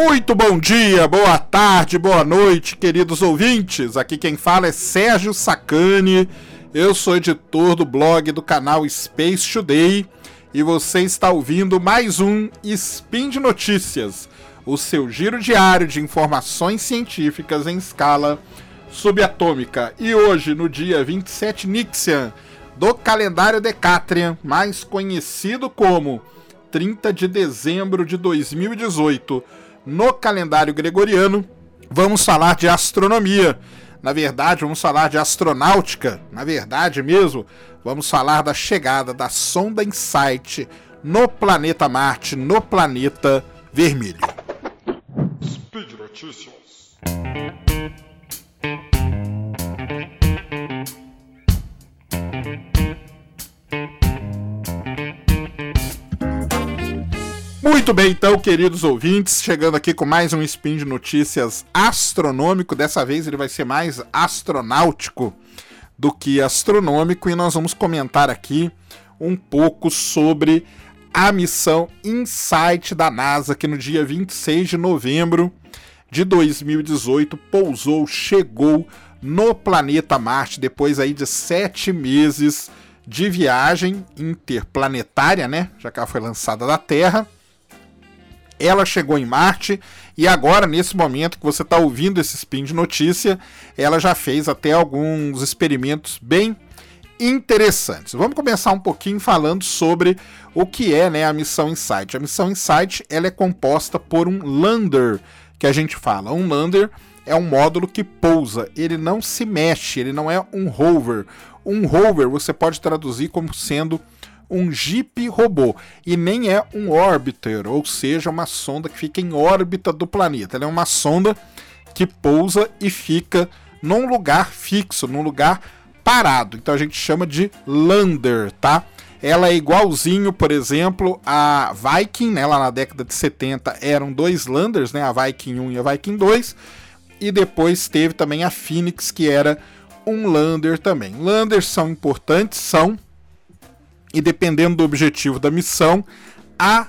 Muito bom dia, boa tarde, boa noite, queridos ouvintes. Aqui quem fala é Sérgio Sacani. Eu sou editor do blog do canal Space Today e você está ouvindo mais um Spin de Notícias, o seu giro diário de informações científicas em escala subatômica. E hoje, no dia 27 Nixian do calendário Decatrian, mais conhecido como 30 de dezembro de 2018 no calendário gregoriano, vamos falar de astronomia. Na verdade, vamos falar de astronáutica. Na verdade mesmo, vamos falar da chegada da sonda InSight no planeta Marte, no planeta vermelho. Speed Notícias. Muito bem, então, queridos ouvintes, chegando aqui com mais um spin de notícias astronômico. Dessa vez ele vai ser mais astronáutico do que astronômico e nós vamos comentar aqui um pouco sobre a missão InSight da NASA, que no dia 26 de novembro de 2018 pousou, chegou no planeta Marte depois aí de sete meses de viagem interplanetária, né? Já que ela foi lançada da Terra ela chegou em Marte e agora, nesse momento que você está ouvindo esse spin de notícia, ela já fez até alguns experimentos bem interessantes. Vamos começar um pouquinho falando sobre o que é né, a missão Insight. A missão Insight ela é composta por um lander, que a gente fala. Um lander é um módulo que pousa, ele não se mexe, ele não é um rover. Um rover você pode traduzir como sendo um Jeep robô e nem é um orbiter, ou seja, uma sonda que fica em órbita do planeta. Ela é uma sonda que pousa e fica num lugar fixo, num lugar parado. Então a gente chama de lander, tá? Ela é igualzinho, por exemplo, a Viking, né? Lá na década de 70 eram dois landers, né? A Viking 1 e a Viking 2. E depois teve também a Phoenix, que era um lander também. Landers são importantes, são e dependendo do objetivo da missão, a,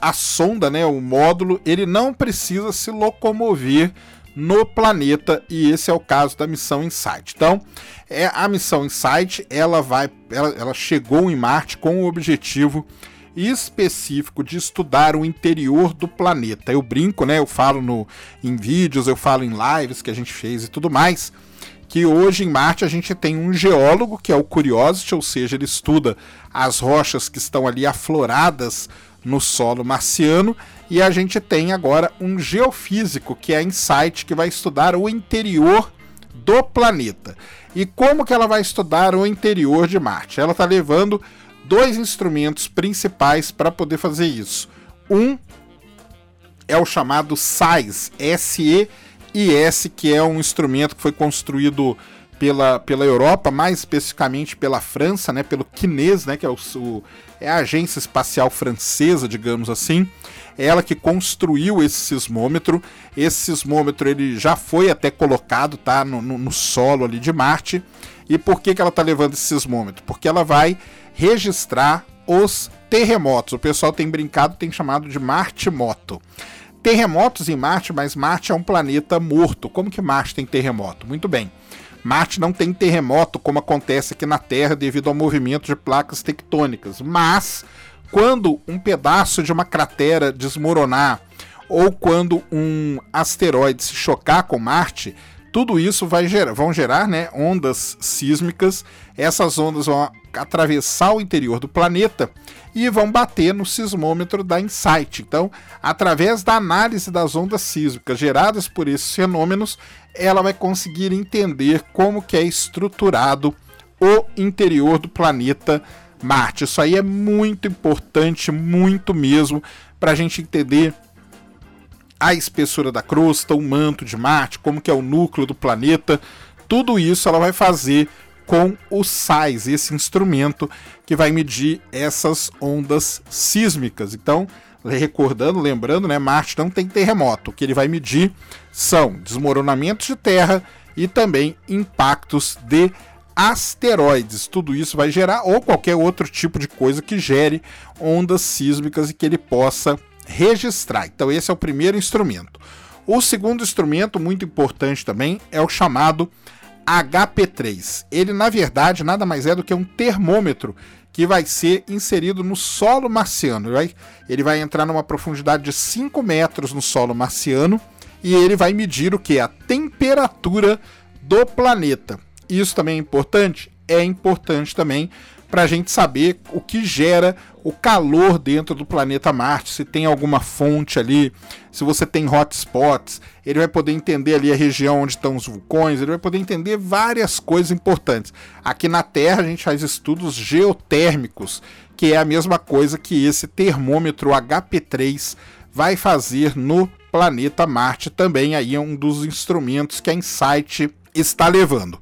a sonda, né, o módulo, ele não precisa se locomover no planeta e esse é o caso da missão Insight. Então, é a missão Insight, ela vai, ela, ela chegou em Marte com o objetivo específico de estudar o interior do planeta. Eu brinco, né? Eu falo no, em vídeos, eu falo em lives que a gente fez e tudo mais que hoje em Marte a gente tem um geólogo, que é o Curiosity, ou seja, ele estuda as rochas que estão ali afloradas no solo marciano, e a gente tem agora um geofísico, que é a InSight, que vai estudar o interior do planeta. E como que ela vai estudar o interior de Marte? Ela está levando dois instrumentos principais para poder fazer isso. Um é o chamado SAIS, S-E IS, que é um instrumento que foi construído pela, pela Europa, mais especificamente pela França, né, pelo CNES, né, que é, o, o, é a agência espacial francesa, digamos assim. É ela que construiu esse sismômetro. Esse sismômetro ele já foi até colocado tá, no, no, no solo ali de Marte. E por que, que ela está levando esse sismômetro? Porque ela vai registrar os terremotos. O pessoal tem brincado, tem chamado de Marte Moto terremotos em Marte, mas Marte é um planeta morto. Como que Marte tem terremoto? Muito bem. Marte não tem terremoto como acontece aqui na Terra devido ao movimento de placas tectônicas, mas quando um pedaço de uma cratera desmoronar ou quando um asteroide se chocar com Marte, tudo isso vai gerar, vão gerar né, ondas sísmicas. Essas ondas vão atravessar o interior do planeta e vão bater no sismômetro da InSight. Então, através da análise das ondas sísmicas geradas por esses fenômenos, ela vai conseguir entender como que é estruturado o interior do planeta Marte. Isso aí é muito importante, muito mesmo, para a gente entender a espessura da crosta, o manto de Marte, como que é o núcleo do planeta. Tudo isso ela vai fazer com o SAIS, esse instrumento que vai medir essas ondas sísmicas. Então, recordando, lembrando, né, Marte não tem terremoto. O que ele vai medir são desmoronamentos de terra e também impactos de asteroides. Tudo isso vai gerar ou qualquer outro tipo de coisa que gere ondas sísmicas e que ele possa registrar. Então, esse é o primeiro instrumento. O segundo instrumento, muito importante também, é o chamado HP3. Ele, na verdade, nada mais é do que um termômetro que vai ser inserido no solo marciano. Ele vai entrar numa profundidade de 5 metros no solo marciano e ele vai medir o que? A temperatura do planeta. Isso também é importante? É importante também para a gente saber o que gera o calor dentro do planeta Marte, se tem alguma fonte ali, se você tem hotspots, ele vai poder entender ali a região onde estão os vulcões, ele vai poder entender várias coisas importantes. Aqui na Terra a gente faz estudos geotérmicos, que é a mesma coisa que esse termômetro HP3 vai fazer no planeta Marte também, aí é um dos instrumentos que a Insight está levando.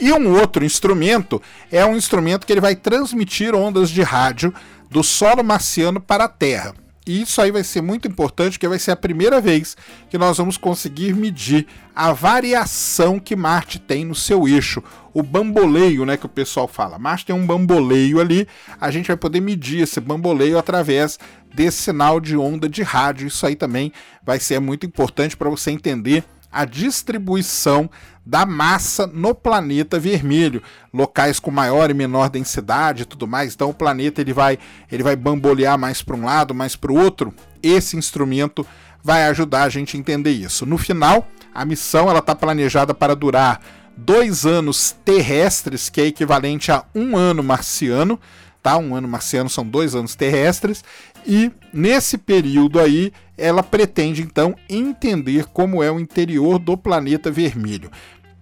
E um outro instrumento é um instrumento que ele vai transmitir ondas de rádio do solo marciano para a Terra. E isso aí vai ser muito importante, porque vai ser a primeira vez que nós vamos conseguir medir a variação que Marte tem no seu eixo, o bamboleio, né, que o pessoal fala. Marte tem um bamboleio ali, a gente vai poder medir esse bamboleio através desse sinal de onda de rádio. Isso aí também vai ser muito importante para você entender a distribuição da massa no planeta vermelho, locais com maior e menor densidade e tudo mais. Então o planeta ele vai, ele vai bambolear mais para um lado, mais para o outro. Esse instrumento vai ajudar a gente a entender isso. No final, a missão ela está planejada para durar dois anos terrestres, que é equivalente a um ano marciano tá? Um ano marciano são dois anos terrestres, e nesse período aí ela pretende então entender como é o interior do planeta vermelho.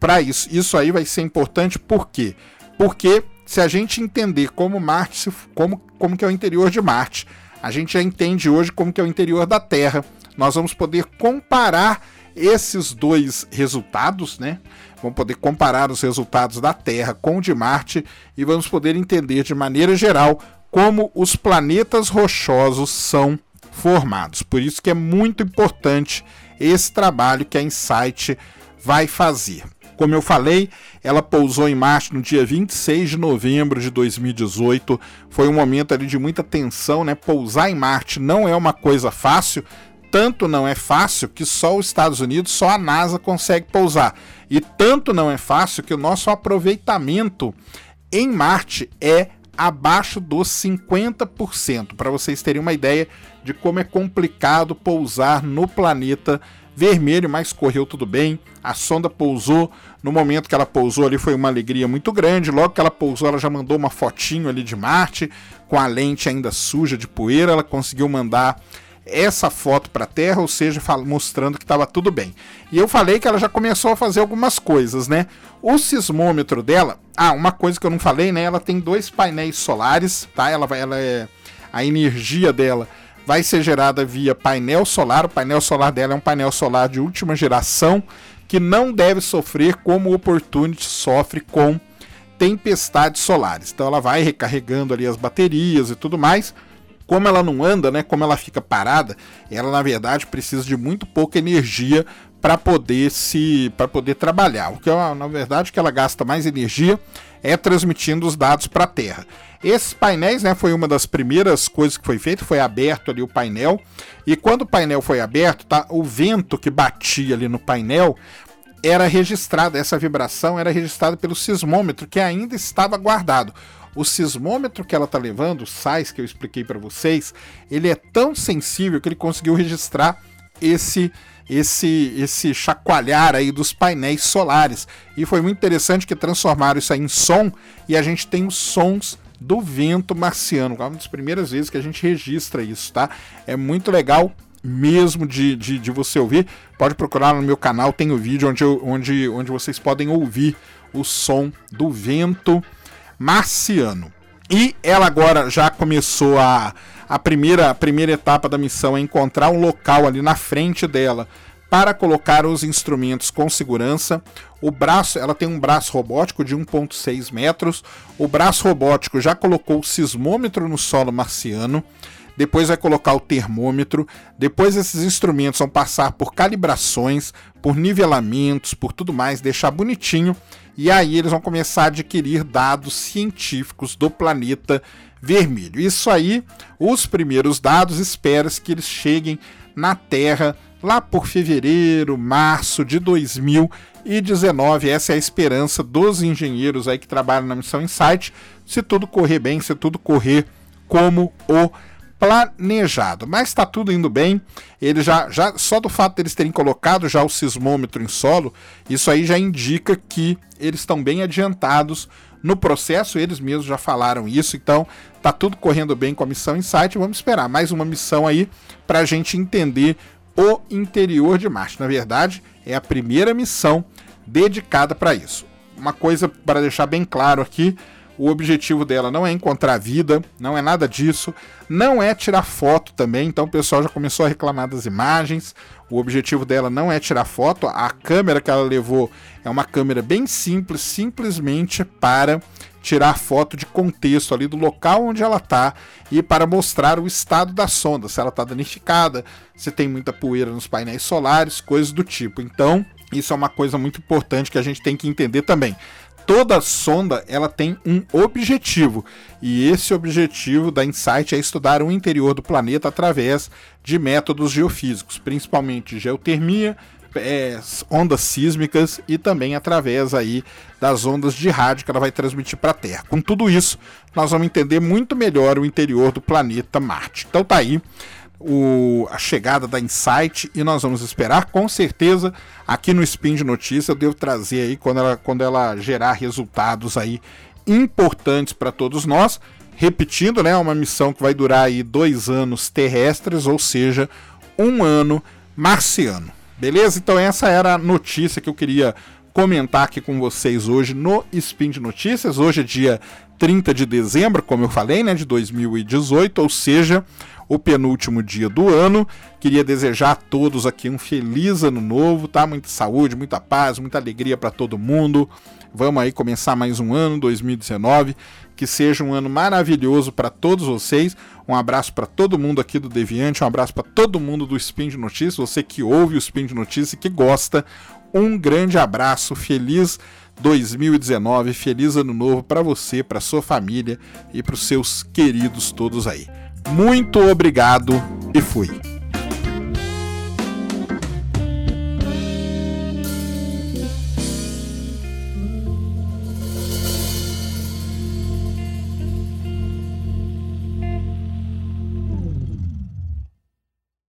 Para isso, isso aí vai ser importante por quê? Porque se a gente entender como Marte, como, como que é o interior de Marte, a gente já entende hoje como que é o interior da Terra. Nós vamos poder comparar esses dois resultados, né? Vamos poder comparar os resultados da Terra com o de Marte e vamos poder entender de maneira geral como os planetas rochosos são formados. Por isso que é muito importante esse trabalho que a Insight vai fazer. Como eu falei, ela pousou em Marte no dia 26 de novembro de 2018. Foi um momento ali de muita tensão, né? Pousar em Marte não é uma coisa fácil, tanto não é fácil que só os Estados Unidos, só a NASA consegue pousar. E tanto não é fácil que o nosso aproveitamento em Marte é abaixo dos 50%, para vocês terem uma ideia de como é complicado pousar no planeta vermelho, mas correu tudo bem. A sonda pousou, no momento que ela pousou ali foi uma alegria muito grande. Logo que ela pousou, ela já mandou uma fotinho ali de Marte, com a lente ainda suja de poeira, ela conseguiu mandar essa foto para a Terra, ou seja, mostrando que estava tudo bem. E eu falei que ela já começou a fazer algumas coisas, né? O sismômetro dela, ah, uma coisa que eu não falei, né? Ela tem dois painéis solares, tá? Ela vai, ela é a energia dela vai ser gerada via painel solar. O painel solar dela é um painel solar de última geração que não deve sofrer como o Opportunity sofre com tempestades solares. Então ela vai recarregando ali as baterias e tudo mais como ela não anda, né, como ela fica parada, ela na verdade precisa de muito pouca energia para poder se para poder trabalhar. O que na verdade que ela gasta mais energia é transmitindo os dados para a Terra. Esses painéis, né, foi uma das primeiras coisas que foi feito, foi aberto ali o painel. E quando o painel foi aberto, tá, o vento que batia ali no painel era registrado, essa vibração era registrada pelo sismômetro que ainda estava guardado. O sismômetro que ela está levando, o SAIS que eu expliquei para vocês, ele é tão sensível que ele conseguiu registrar esse esse esse chacoalhar aí dos painéis solares. E foi muito interessante que transformaram isso aí em som e a gente tem os sons do vento marciano. É uma das primeiras vezes que a gente registra isso, tá? É muito legal mesmo de, de, de você ouvir. Pode procurar no meu canal, tem o vídeo onde, eu, onde, onde vocês podem ouvir o som do vento marciano. E ela agora já começou a, a, primeira, a primeira etapa da missão é encontrar um local ali na frente dela para colocar os instrumentos com segurança. O braço, ela tem um braço robótico de 1.6 metros. O braço robótico já colocou o sismômetro no solo marciano. Depois vai colocar o termômetro. Depois esses instrumentos vão passar por calibrações, por nivelamentos, por tudo mais, deixar bonitinho e aí eles vão começar a adquirir dados científicos do planeta vermelho. Isso aí, os primeiros dados, espera-se que eles cheguem na Terra lá por fevereiro, março de 2019. Essa é a esperança dos engenheiros aí que trabalham na missão Insight, se tudo correr bem, se tudo correr como o planejado. Mas está tudo indo bem. Ele já, já só do fato deles terem colocado já o sismômetro em solo, isso aí já indica que eles estão bem adiantados no processo. Eles mesmos já falaram isso. Então tá tudo correndo bem com a missão Insight. Vamos esperar mais uma missão aí para a gente entender o interior de Marte. Na verdade, é a primeira missão dedicada para isso. Uma coisa para deixar bem claro aqui o objetivo dela não é encontrar vida, não é nada disso, não é tirar foto também, então o pessoal já começou a reclamar das imagens. O objetivo dela não é tirar foto, a câmera que ela levou é uma câmera bem simples, simplesmente para tirar foto de contexto ali do local onde ela está e para mostrar o estado da sonda, se ela está danificada, se tem muita poeira nos painéis solares, coisas do tipo. Então, isso é uma coisa muito importante que a gente tem que entender também toda sonda ela tem um objetivo e esse objetivo da InSight é estudar o interior do planeta através de métodos geofísicos, principalmente geotermia, é, ondas sísmicas e também através aí das ondas de rádio que ela vai transmitir para a Terra. Com tudo isso, nós vamos entender muito melhor o interior do planeta Marte. Então tá aí o, a chegada da Insight e nós vamos esperar com certeza aqui no Spin de Notícia eu devo trazer aí quando ela, quando ela gerar resultados aí importantes para todos nós. Repetindo, né, uma missão que vai durar aí dois anos terrestres, ou seja, um ano marciano. Beleza? Então essa era a notícia que eu queria comentar aqui com vocês hoje no Spin de Notícias. Hoje é dia 30 de dezembro, como eu falei, né, de 2018, ou seja, o penúltimo dia do ano. Queria desejar a todos aqui um feliz ano novo, tá? Muita saúde, muita paz, muita alegria para todo mundo. Vamos aí começar mais um ano, 2019. Que seja um ano maravilhoso para todos vocês. Um abraço para todo mundo aqui do Deviante, um abraço para todo mundo do Spin de Notícias, você que ouve o Spin de Notícias e que gosta. Um grande abraço, feliz 2019, feliz ano novo para você, para sua família e para os seus queridos todos aí. Muito obrigado e fui.